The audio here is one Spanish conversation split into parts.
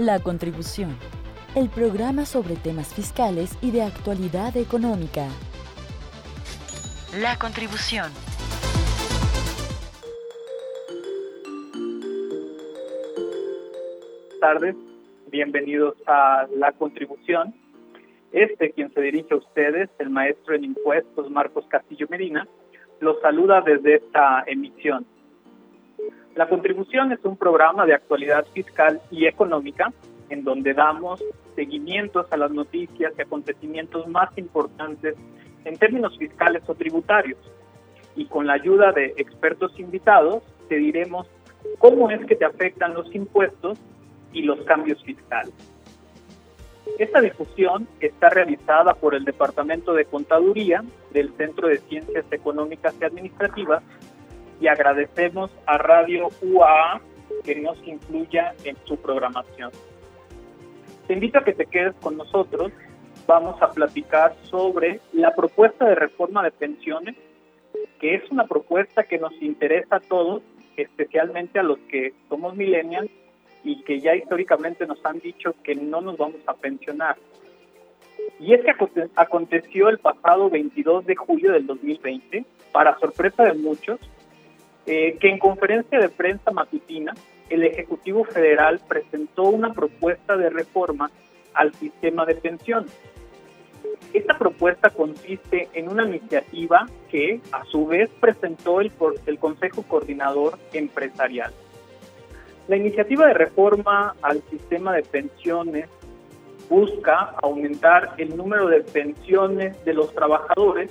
La Contribución, el programa sobre temas fiscales y de actualidad económica. La Contribución. Buenas tardes, bienvenidos a La Contribución. Este, quien se dirige a ustedes, el maestro en impuestos Marcos Castillo Medina, los saluda desde esta emisión. La contribución es un programa de actualidad fiscal y económica en donde damos seguimientos a las noticias y acontecimientos más importantes en términos fiscales o tributarios. Y con la ayuda de expertos invitados te diremos cómo es que te afectan los impuestos y los cambios fiscales. Esta difusión está realizada por el Departamento de Contaduría del Centro de Ciencias Económicas y Administrativas y agradecemos a Radio UAA que nos incluya en su programación. Te invito a que te quedes con nosotros. Vamos a platicar sobre la propuesta de reforma de pensiones, que es una propuesta que nos interesa a todos, especialmente a los que somos millennials y que ya históricamente nos han dicho que no nos vamos a pensionar. Y es que aconteció el pasado 22 de julio del 2020, para sorpresa de muchos, eh, que en conferencia de prensa matutina, el Ejecutivo Federal presentó una propuesta de reforma al sistema de pensiones. Esta propuesta consiste en una iniciativa que, a su vez, presentó el, el Consejo Coordinador Empresarial. La iniciativa de reforma al sistema de pensiones busca aumentar el número de pensiones de los trabajadores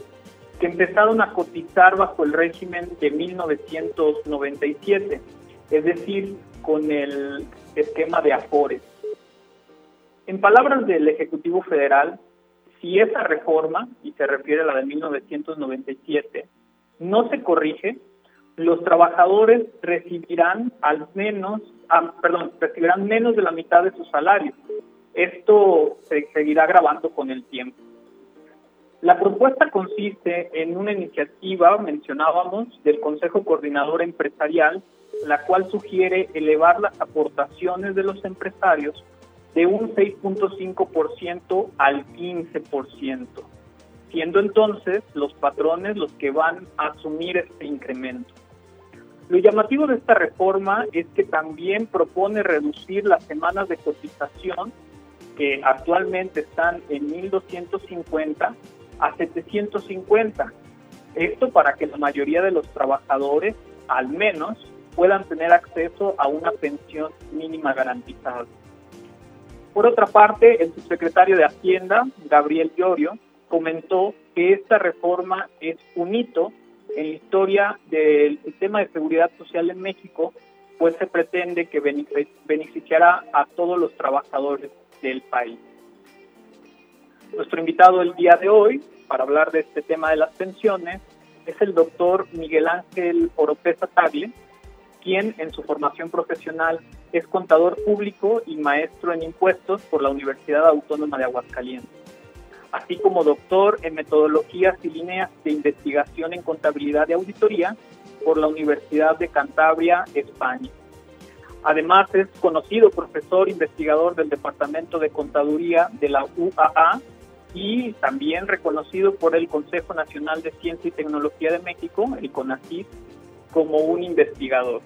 que empezaron a cotizar bajo el régimen de 1997, es decir, con el esquema de Afores. En palabras del Ejecutivo Federal, si esa reforma, y se refiere a la de 1997, no se corrige, los trabajadores recibirán al menos, ah, perdón, recibirán menos de la mitad de su salario. Esto se seguirá grabando con el tiempo. La propuesta consiste en una iniciativa, mencionábamos, del Consejo Coordinador Empresarial, la cual sugiere elevar las aportaciones de los empresarios de un 6.5% al 15%, siendo entonces los patrones los que van a asumir este incremento. Lo llamativo de esta reforma es que también propone reducir las semanas de cotización, que actualmente están en 1.250, a 750. Esto para que la mayoría de los trabajadores, al menos, puedan tener acceso a una pensión mínima garantizada. Por otra parte, el subsecretario de Hacienda, Gabriel Llorio, comentó que esta reforma es un hito en la historia del sistema de seguridad social en México, pues se pretende que beneficiará a todos los trabajadores del país. Nuestro invitado el día de hoy para hablar de este tema de las pensiones es el doctor Miguel Ángel Oropesa Tagle, quien en su formación profesional es contador público y maestro en impuestos por la Universidad Autónoma de Aguascalientes, así como doctor en metodologías y líneas de investigación en contabilidad y auditoría por la Universidad de Cantabria, España. Además es conocido profesor investigador del Departamento de Contaduría de la UAA y también reconocido por el Consejo Nacional de Ciencia y Tecnología de México, el CONACYT, como un investigador.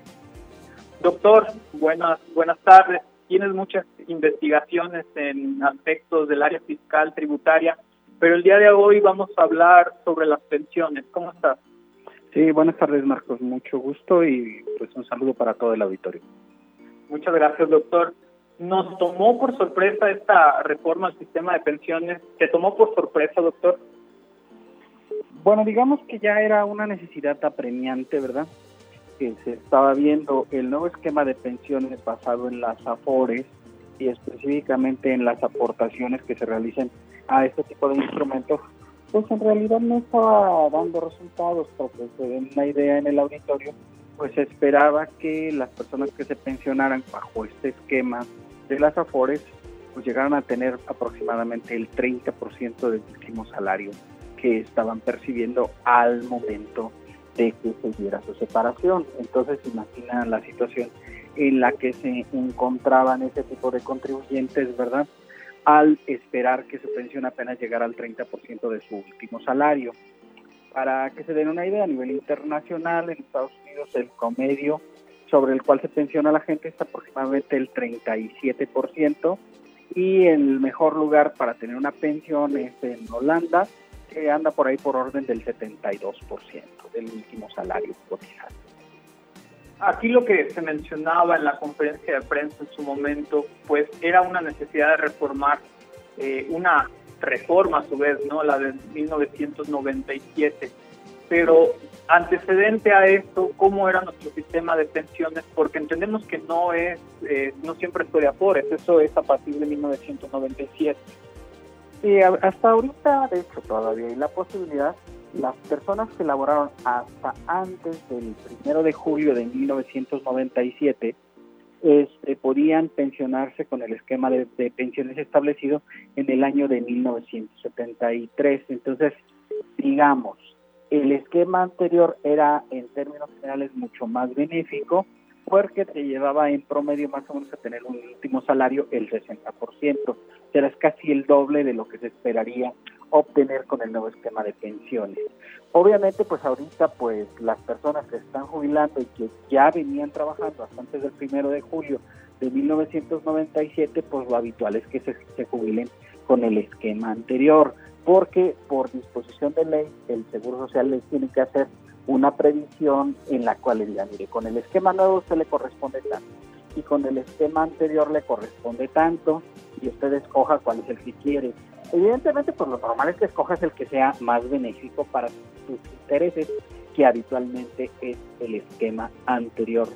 Doctor, buenas, buenas tardes. Tienes muchas investigaciones en aspectos del área fiscal, tributaria, pero el día de hoy vamos a hablar sobre las pensiones. ¿Cómo estás? Sí, buenas tardes, Marcos. Mucho gusto y pues un saludo para todo el auditorio. Muchas gracias, doctor nos tomó por sorpresa esta reforma al sistema de pensiones. ¿Te tomó por sorpresa, doctor? Bueno, digamos que ya era una necesidad apremiante, ¿verdad? Que se estaba viendo el nuevo esquema de pensiones basado en las AFORES y específicamente en las aportaciones que se realicen a este tipo de instrumentos, pues en realidad no estaba dando resultados, porque se den una idea en el auditorio, pues se esperaba que las personas que se pensionaran bajo este esquema de las AFORES pues llegaron a tener aproximadamente el 30% del último salario que estaban percibiendo al momento de que se diera su separación. Entonces imaginan la situación en la que se encontraban ese tipo de contribuyentes, ¿verdad? Al esperar que su pensión apenas llegara al 30% de su último salario. Para que se den una idea, a nivel internacional, en Estados Unidos el promedio sobre el cual se pensiona la gente es aproximadamente el 37% y el mejor lugar para tener una pensión es en Holanda, que anda por ahí por orden del 72% del último salario cotizado. Aquí lo que se mencionaba en la conferencia de prensa en su momento, pues era una necesidad de reformar eh, una reforma a su vez, ¿no? La de 1997. Pero antecedente a esto, ¿cómo era nuestro sistema de pensiones? Porque entendemos que no es, eh, no siempre fue de Afores, eso es a partir de 1997. Sí, hasta ahorita, de hecho, todavía hay la posibilidad las personas que laboraron hasta antes del primero de julio de 1997 este, podían pensionarse con el esquema de, pensiones establecido en el año de 1973. Entonces, digamos, el esquema anterior era en términos generales mucho más benéfico porque te llevaba en promedio más o menos a tener un último salario el 60%. Será casi el doble de lo que se esperaría obtener con el nuevo esquema de pensiones. Obviamente, pues ahorita, pues las personas que están jubilando y que ya venían trabajando hasta antes del primero de julio de 1997, pues lo habitual es que se jubilen con el esquema anterior, porque por disposición de ley el Seguro Social les tiene que hacer una previsión en la cual le diga, mire, con el esquema nuevo usted le corresponde tanto y con el esquema anterior le corresponde tanto y usted escoja cuál es el que quiere. Evidentemente, pues lo normal es que escojas el que sea más benéfico para tus intereses, que habitualmente es el esquema anterior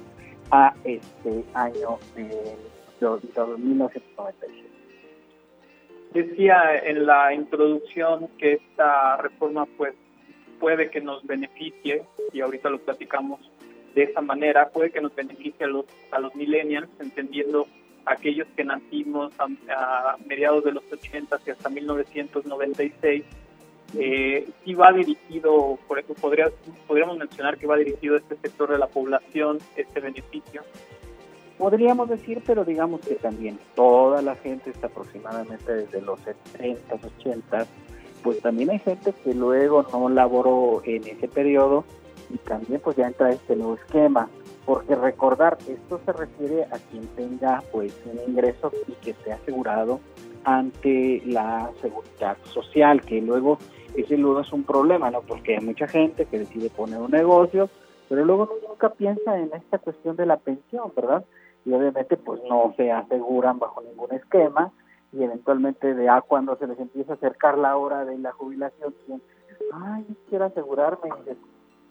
a este año de, 1997. Decía en la introducción que esta reforma pues puede que nos beneficie, y ahorita lo platicamos de esa manera, puede que nos beneficie a los, a los millennials, entendiendo aquellos que nacimos a, mediados de los 80 y hasta 1996, eh, va dirigido, por eso podría, podríamos mencionar que va dirigido a este sector de la población, este beneficio. Podríamos decir, pero digamos que también toda la gente está aproximadamente desde los 70, 80, pues también hay gente que luego no laboró en ese periodo y también pues ya entra este nuevo esquema porque recordar, esto se refiere a quien tenga pues un ingreso y que esté asegurado ante la seguridad social, que luego ese luego es un problema, ¿no? Porque hay mucha gente que decide poner un negocio, pero luego nunca piensa en esta cuestión de la pensión, ¿verdad? Y obviamente pues no se aseguran bajo ningún esquema y eventualmente de a cuando se les empieza a acercar la hora de la jubilación, ay, quiero asegurarme,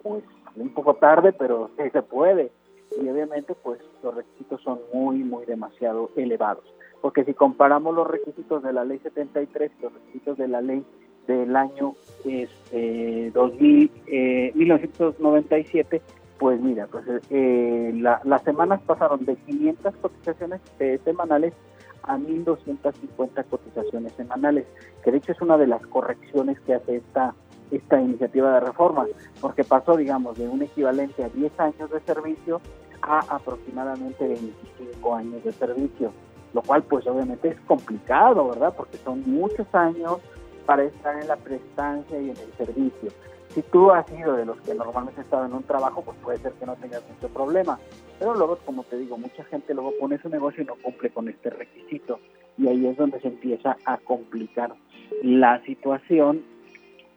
pues un poco tarde, pero sí se puede y obviamente pues los requisitos son muy, muy demasiado elevados. Porque si comparamos los requisitos de la ley 73 y los requisitos de la ley del año este, 2000, eh, 1997, pues mira, pues eh, las semanas pasaron de 500 cotizaciones eh, semanales a 1.250 cotizaciones semanales, que de hecho es una de las correcciones que hace esta esta iniciativa de reforma, porque pasó, digamos, de un equivalente a 10 años de servicio a aproximadamente 25 años de servicio, lo cual pues obviamente es complicado, ¿verdad? Porque son muchos años para estar en la prestancia y en el servicio. Si tú has sido de los que normalmente estado en un trabajo, pues puede ser que no tengas mucho problema. Pero luego, como te digo, mucha gente luego pone su negocio y no cumple con este requisito. Y ahí es donde se empieza a complicar la situación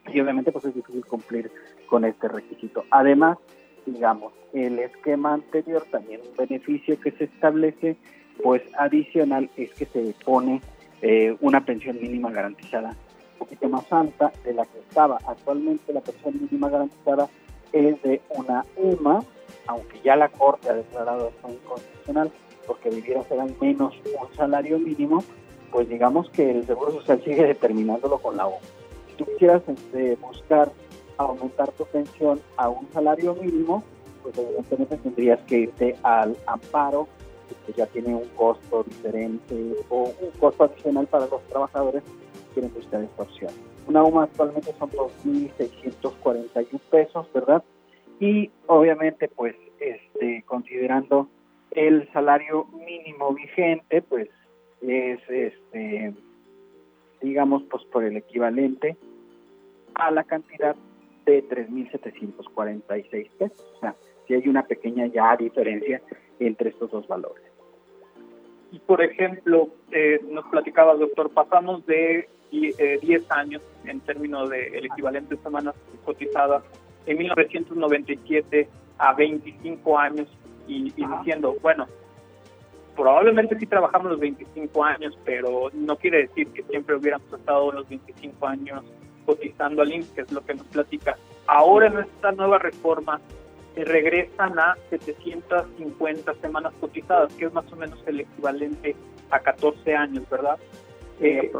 y obviamente pues es difícil cumplir con este requisito. Además, digamos, el esquema anterior, también un beneficio que se establece, pues adicional es que se pone eh, una pensión mínima garantizada poquito más alta de la que estaba. Actualmente la pensión mínima garantizada es de una UMA, aunque ya la Corte ha declarado esto inconstitucional, porque debiera ser al menos un salario mínimo, pues digamos que el Seguro Social sigue determinándolo con la UMA. Si tú quisieras este, buscar aumentar tu pensión a un salario mínimo, pues evidentemente tendrías que irte al amparo, que ya tiene un costo diferente o un costo adicional para los trabajadores quieren esta opción. Una UMA actualmente son 2.641 pesos, ¿verdad? Y obviamente, pues, este, considerando El salario mínimo vigente, pues, es este, digamos, pues por el equivalente a la cantidad de 3.746 pesos. O sea, si hay una pequeña ya diferencia entre estos dos valores. Y por ejemplo, eh, nos platicaba, doctor, pasamos de 10 eh, años en términos del el equivalente de semanas cotizadas en 1997 a 25 años y, diciendo, bueno, probablemente sí trabajamos los 25 años, pero no quiere decir que siempre hubiéramos estado los 25 años cotizando al IMSS, que es lo que nos platica. Ahora en esta nueva reforma se regresan a 750 semanas cotizadas, que es más o menos el equivalente a 14 años, ¿verdad? Eh,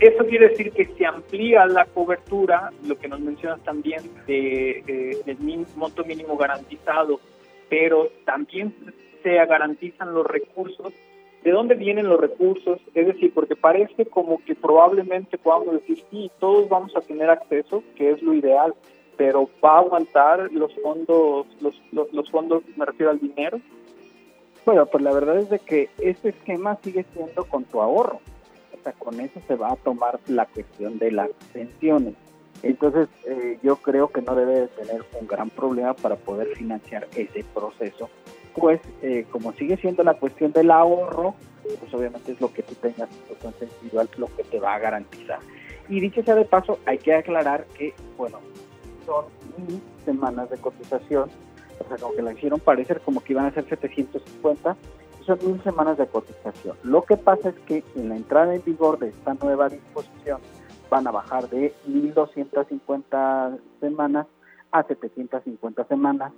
eso quiere decir que se amplía la cobertura, lo que nos mencionas también de, eh, del monto mínimo garantizado, pero también se garantizan los recursos. ¿De dónde vienen los recursos? Es decir, porque parece como que probablemente podamos decir, sí, todos vamos a tener acceso, que es lo ideal, pero ¿va a aguantar los fondos, los, los, fondos, me refiero al dinero? Bueno, pues la verdad es de que este esquema sigue siendo con tu ahorro. Con eso se va a tomar la cuestión de las pensiones. Entonces, eh, yo creo que no debe de tener un gran problema para poder financiar ese proceso. Pues, eh, como sigue siendo la cuestión del ahorro, pues obviamente es lo que tú tengas en tu individual lo que te va a garantizar. Y dicho sea de paso, hay que aclarar que, bueno, son mil semanas de cotización, o sea, como que la hicieron parecer como que iban a ser 750, son mil semanas de cotización. Lo que pasa es que en la entrada en vigor de esta nueva disposición van a bajar de 1.250 semanas a 750 semanas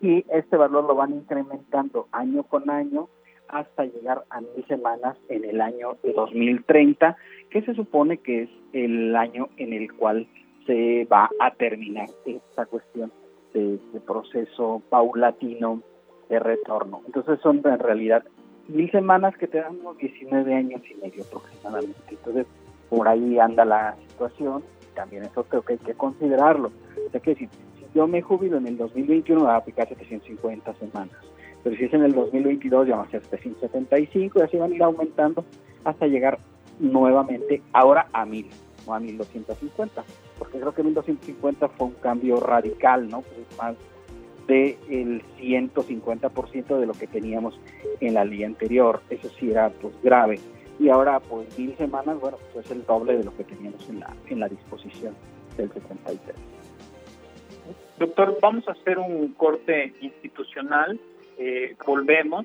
y este valor lo van incrementando año con año hasta llegar a mil semanas en el año 2030, que se supone que es el año en el cual se va a terminar esta cuestión de, proceso paulatino de retorno. Entonces son en realidad mil semanas que te dan unos 19 años y medio aproximadamente. Entonces por ahí anda la situación, también eso creo que hay que considerarlo. O sea que si, yo me jubilo en el 2021 va a aplicar 750 semanas, pero si es en el 2022 ya va a ser 775 y así van a ir aumentando hasta llegar nuevamente ahora a mil o a 1250 porque creo que 1250 fue un cambio radical, ¿no? Pues más del 150% de lo que teníamos en la ley anterior. Eso sí era pues grave. Y ahora, pues mil semanas, bueno, pues es el doble de lo que teníamos en la, en la disposición del 73. Doctor, vamos a hacer un corte institucional, eh, volvemos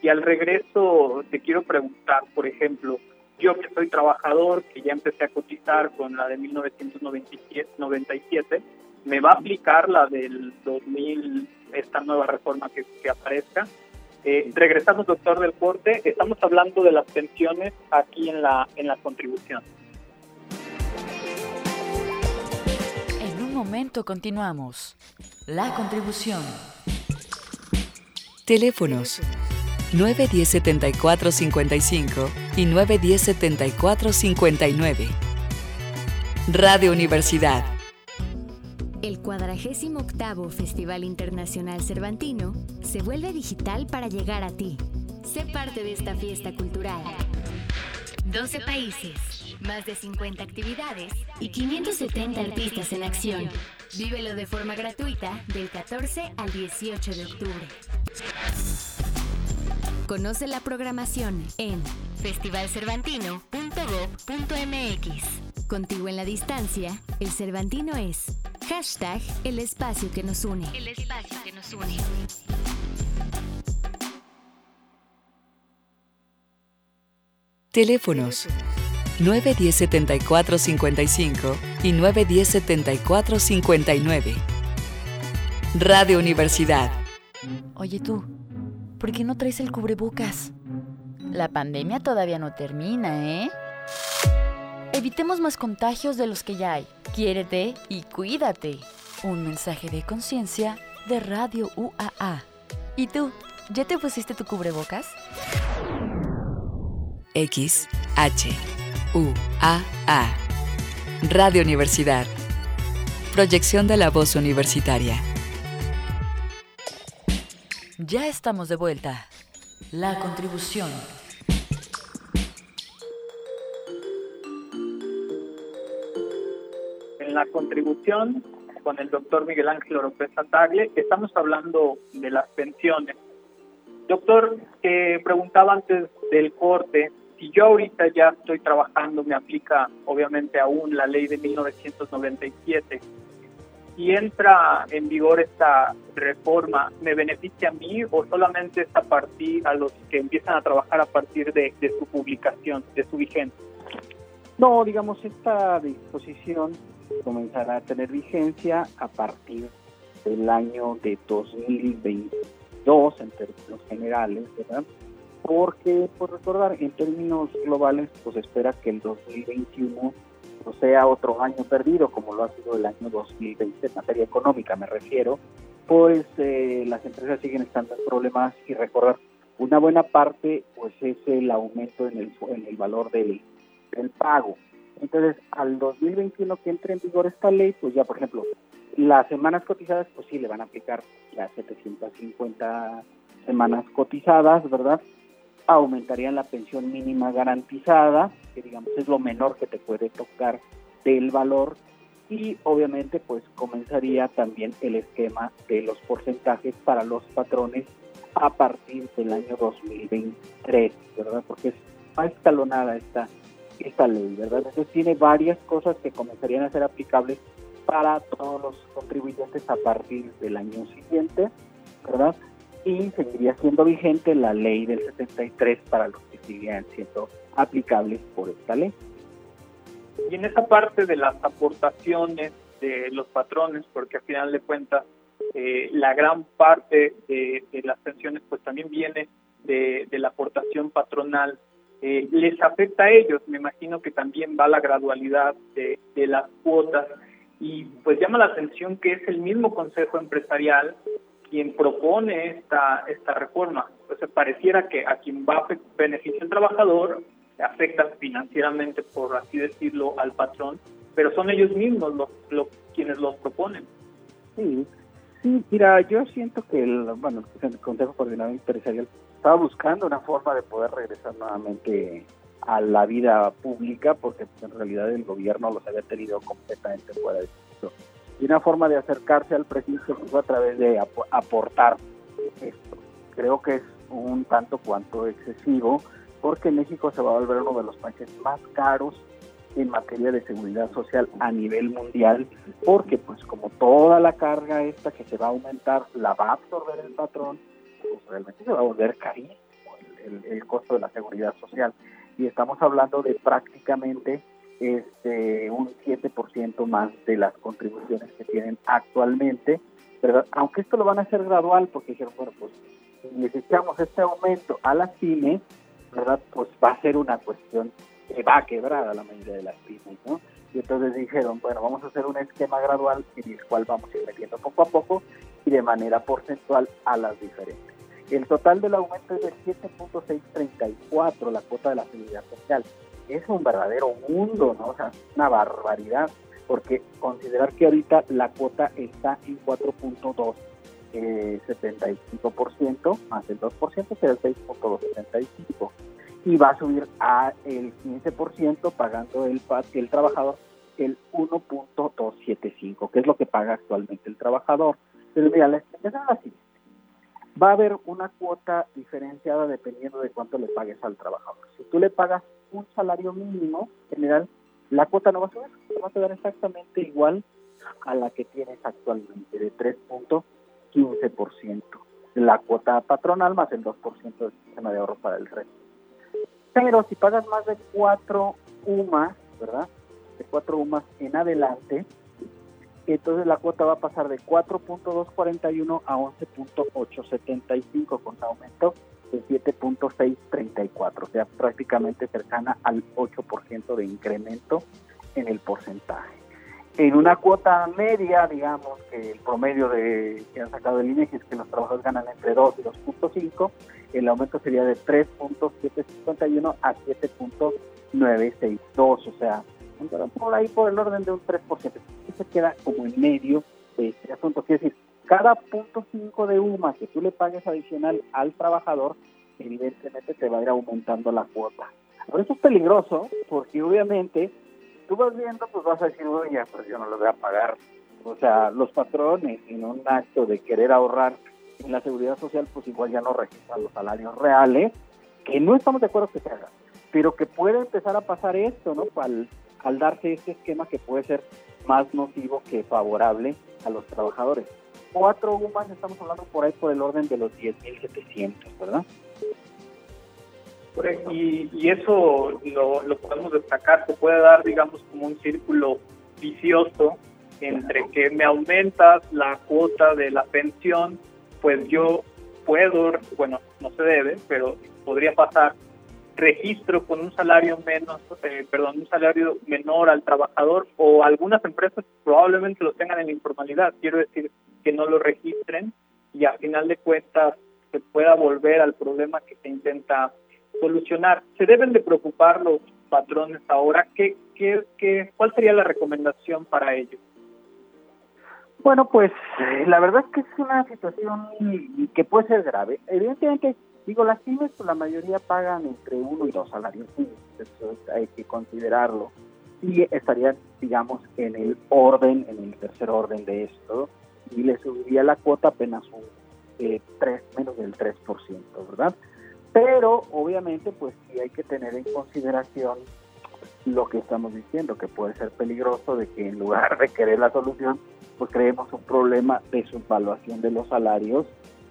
y al regreso te quiero preguntar, por ejemplo, yo que soy trabajador, que ya empecé a cotizar con la de 1997, me va a aplicar la del 2000, esta nueva reforma que, aparezca. Eh, regresamos, doctor del corte, estamos hablando de las pensiones aquí en la, en la contribución. En un momento continuamos. La contribución. Teléfonos 910 74 55 y 910 74 59. Radio Universidad. El 48 Festival Internacional Cervantino se vuelve digital para llegar a ti. Sé parte de esta fiesta cultural. 12 países, más de 50 actividades y 570 artistas en acción. Vívelo de forma gratuita del 14 al 18 de octubre. Conoce la programación en festivalcervantino.gov.mx. Contigo en la distancia, el Cervantino es hashtag el espacio que nos une. El espacio que nos une. Teléfonos 910 74 55 y 910 74 59. Radio Universidad. Oye tú. ¿Por qué no traes el cubrebocas? La pandemia todavía no termina, ¿eh? Evitemos más contagios de los que ya hay. Quiérete y cuídate. Un mensaje de conciencia de Radio UAA. ¿Y tú? ¿Ya te pusiste tu cubrebocas? X H U A A Radio Universidad. Proyección de la voz universitaria. Ya estamos de vuelta. La contribución. La contribución con el doctor Miguel Ángel Oropesa Atagle, estamos hablando de las pensiones. Doctor, eh, preguntaba antes del corte, si yo ahorita ya estoy trabajando, me aplica obviamente aún la ley de 1997 si entra en vigor esta reforma, ¿me beneficia a mí o solamente es a partir a los que empiezan a trabajar a partir de, su publicación, de su vigencia? No, digamos, esta disposición comenzará a tener vigencia a partir del año de 2022 en términos generales, ¿verdad? Porque, por recordar, en términos globales, pues espera que el 2021 sea otro año perdido, como lo ha sido el año 2020 en materia económica, me refiero, pues eh, las empresas siguen estando en problemas y recordar, una buena parte pues es el aumento en el, en el valor del, del pago. Entonces, al 2021 que entre en vigor esta ley, pues ya, por ejemplo, las semanas cotizadas, pues sí, le van a aplicar las 750 semanas cotizadas, ¿verdad? aumentarían la pensión mínima garantizada, que digamos es lo menor que te puede tocar del valor, y obviamente pues comenzaría también el esquema de los porcentajes para los patrones a partir del año 2023, ¿verdad? Porque es escalonada esta, esta ley, ¿verdad? Entonces tiene varias cosas que comenzarían a ser aplicables para todos los contribuyentes a partir del año siguiente, ¿verdad? y seguiría siendo vigente la ley del 73 para los que siguen siendo aplicables por esta ley. Y en esa parte de las aportaciones de los patrones, porque al final de cuentas eh, la gran parte de, las pensiones pues también viene de, la aportación patronal, eh, les afecta a ellos, me imagino que también va la gradualidad de, de las cuotas y pues llama la atención que es el mismo Consejo Empresarial quien propone esta, esta reforma. Entonces pareciera que a quien va a beneficiar el trabajador afecta financieramente, por así decirlo, al patrón, pero son ellos mismos los, quienes los proponen. Sí, sí, mira, yo siento que el, bueno, el Consejo Coordinador Empresarial estaba buscando una forma de poder regresar nuevamente a la vida pública, porque en realidad el gobierno los había tenido completamente fuera de esto y una forma de acercarse al presidente fue a través de aportar esto. Creo que es un tanto cuanto excesivo porque México se va a volver uno de los países más caros en materia de seguridad social a nivel mundial, porque pues como toda la carga esta que se va a aumentar la va a absorber el patrón, pues realmente se va a volver carísimo el, costo de la seguridad social. Y estamos hablando de prácticamente este, un 7% más de las contribuciones que tienen actualmente, ¿verdad? Aunque esto lo van a hacer gradual, porque dijeron, bueno, pues si necesitamos este aumento a las pymes, ¿verdad? Pues va a ser una cuestión que va a quebrar a la mayoría de las pymes, ¿no? Y entonces dijeron, bueno, vamos a hacer un esquema gradual en el cual vamos a ir metiendo poco a poco y de manera porcentual a las diferentes. El total del aumento es de 7.634, la cuota de la seguridad social. Es un verdadero mundo, ¿no? O sea, una barbaridad, porque considerar que ahorita la cuota está en 4.2 eh, 75% más el 2% será el 6.275 y va a subir a el 15% pagando el el trabajador el 1.275 que es lo que paga actualmente el trabajador. Pero mira la explicación es así va a haber una cuota diferenciada dependiendo de cuánto le pagues al trabajador si tú le pagas un salario mínimo general, la cuota no va a subir, va a quedar exactamente igual a la que tienes actualmente, de 3.15%. La cuota patronal más el 2% del sistema de ahorro para el resto. Pero si pagas más de 4 UMAS, ¿verdad? De 4 UMAS en adelante, entonces la cuota va a pasar de 4.241 a 11.875 con aumento de 7.634, o sea, prácticamente cercana al 8% de incremento en el porcentaje. En una cuota media, digamos que el promedio de que han sacado el INEGI es que los trabajadores ganan entre 2 y 2.5, el aumento sería de 3.751 a 7.962, o sea, por ahí por el orden de un 3%. Y se queda como en medio de este asunto. Quiere decir, cada punto 5 de UMA que tú le pagues adicional al trabajador, evidentemente te va a ir aumentando la cuota. Por eso es peligroso, porque obviamente tú vas viendo, pues vas a decir, oye, pues yo no lo voy a pagar. O sea, los patrones en un acto de querer ahorrar en la seguridad social, pues igual ya no registran los salarios reales, que no estamos de acuerdo que se haga, pero que puede empezar a pasar esto, ¿no? Al, al darse este esquema que puede ser más nocivo que favorable a los trabajadores. Cuatro UMAS estamos hablando por ahí por el orden de los 10.700, ¿verdad? Y, y eso lo, lo podemos destacar, se puede dar, digamos, como un círculo vicioso entre que me aumentas la cuota de la pensión, pues yo puedo, bueno, no se debe, pero podría pasar registro con un salario menos, eh, perdón, un salario menor al trabajador o algunas empresas probablemente lo tengan en informalidad, quiero decir que no lo registren y a final de cuentas se pueda volver al problema que se intenta solucionar. Se deben de preocupar los patrones ahora, ¿qué, qué, qué, ¿cuál sería la recomendación para ellos? Bueno, pues eh, la verdad es que es una situación que puede ser grave. Evidentemente, digo, las pymes, pues la mayoría pagan entre uno y dos salarios eso hay que considerarlo. Y estarían, digamos, en el orden, en el tercer orden de esto, y le subiría la cuota apenas un eh, 3, menos del 3%, ¿verdad? Pero obviamente, pues sí hay que tener en consideración lo que estamos diciendo, que puede ser peligroso de que en lugar de querer la solución, pues creemos un problema de subvaluación de los salarios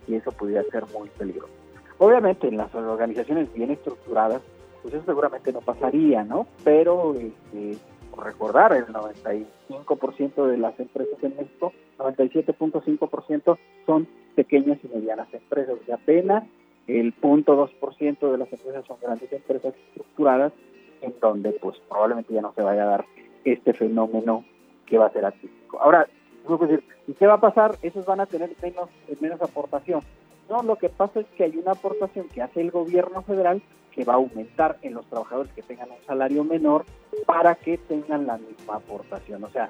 y eso podría ser muy peligroso. Obviamente en las organizaciones bien estructuradas, pues eso seguramente no pasaría, ¿no? Pero este, recordar, el 95% de las empresas en México, 97.5% son pequeñas y medianas empresas, y apenas el 0.2% de las empresas son grandes empresas estructuradas, en donde pues probablemente ya no se vaya a dar este fenómeno que va a ser atípico. Ahora, ¿y qué va a pasar? Esos van a tener menos, menos aportación. No, lo que pasa es que hay una aportación que hace el gobierno federal que va a aumentar en los trabajadores que tengan un salario menor para que tengan la misma aportación. O sea,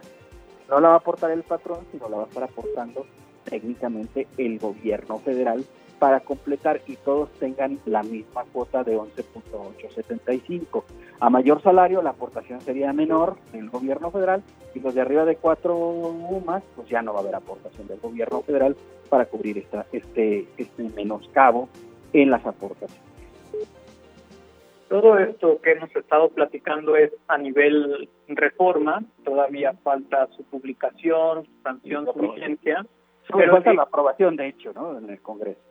no la va a aportar el patrón, sino la va a estar aportando técnicamente el gobierno federal para completar y todos tengan la misma cuota de 11.875. A mayor salario la aportación sería menor del gobierno federal y los de arriba de cuatro UMAS pues ya no va a haber aportación del gobierno federal para cubrir esta, este, este menoscabo en las aportaciones. Todo esto que hemos estado platicando es a nivel reforma, todavía falta su publicación, sanción, su vigencia. Pero falta la aprobación, de hecho, ¿no? en el Congreso.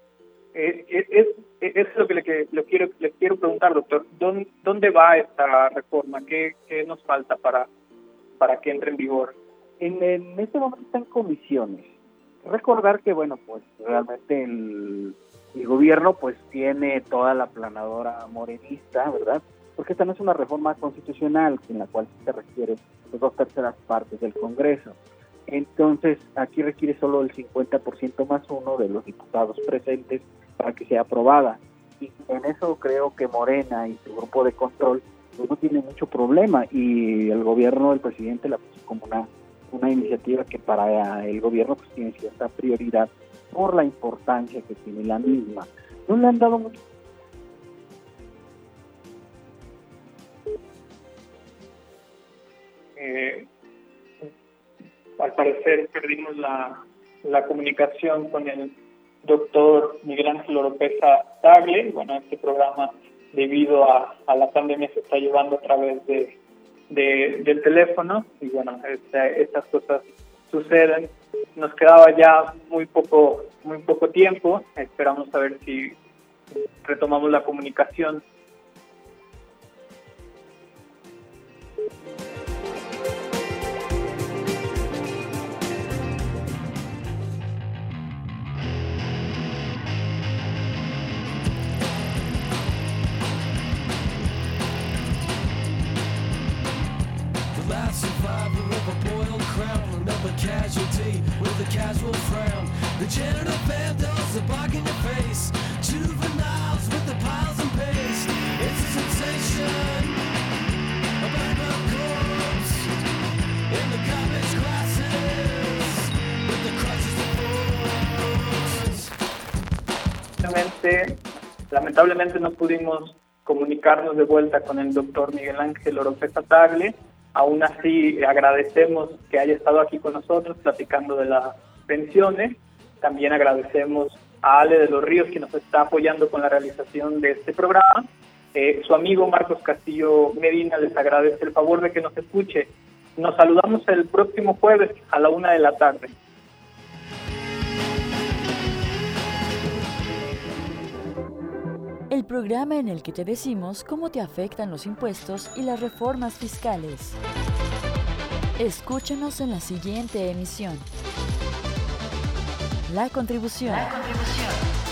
Eh, es, es, lo que le, quiero le quiero preguntar, doctor. ¿Dónde, dónde va esta reforma? ¿Qué, ¿Qué, nos falta para, para que entre en vigor? En, en este momento está en comisiones. Recordar que, bueno, pues realmente el, el gobierno pues tiene toda la planadora morenista, ¿verdad? Porque esta no es una reforma constitucional en la cual se requiere dos terceras partes del Congreso. Entonces, aquí requiere solo el 50% más uno de los diputados presentes para que sea aprobada. Y en eso creo que Morena y su grupo de control no tiene mucho problema y el gobierno del presidente la puso como una, una iniciativa que para el gobierno pues tiene cierta prioridad por la importancia que tiene la misma. No le han dado mucho eh, al parecer perdimos la, la comunicación con el doctor Miguel Ángel Oropesa Tagle. Bueno, este programa, debido a, la pandemia, se está llevando a través de, de del teléfono y bueno, este, estas cosas suceden. Nos quedaba ya muy poco, muy poco tiempo. Esperamos a ver si retomamos la comunicación lamentablemente, lamentablemente no pudimos comunicarnos de vuelta con el doctor Miguel Ángel Oropesa Tagle. Aún así, agradecemos que haya estado aquí con nosotros platicando de las pensiones. También agradecemos a Ale de los Ríos, que nos está apoyando con la realización de este programa. Eh, su amigo Marcos Castillo Medina les agradece el favor de que nos escuche. Nos saludamos el próximo jueves a la una de la tarde. El programa en el que te decimos cómo te afectan los impuestos y las reformas fiscales. Escúchanos en la siguiente emisión. La contribución. La contribución.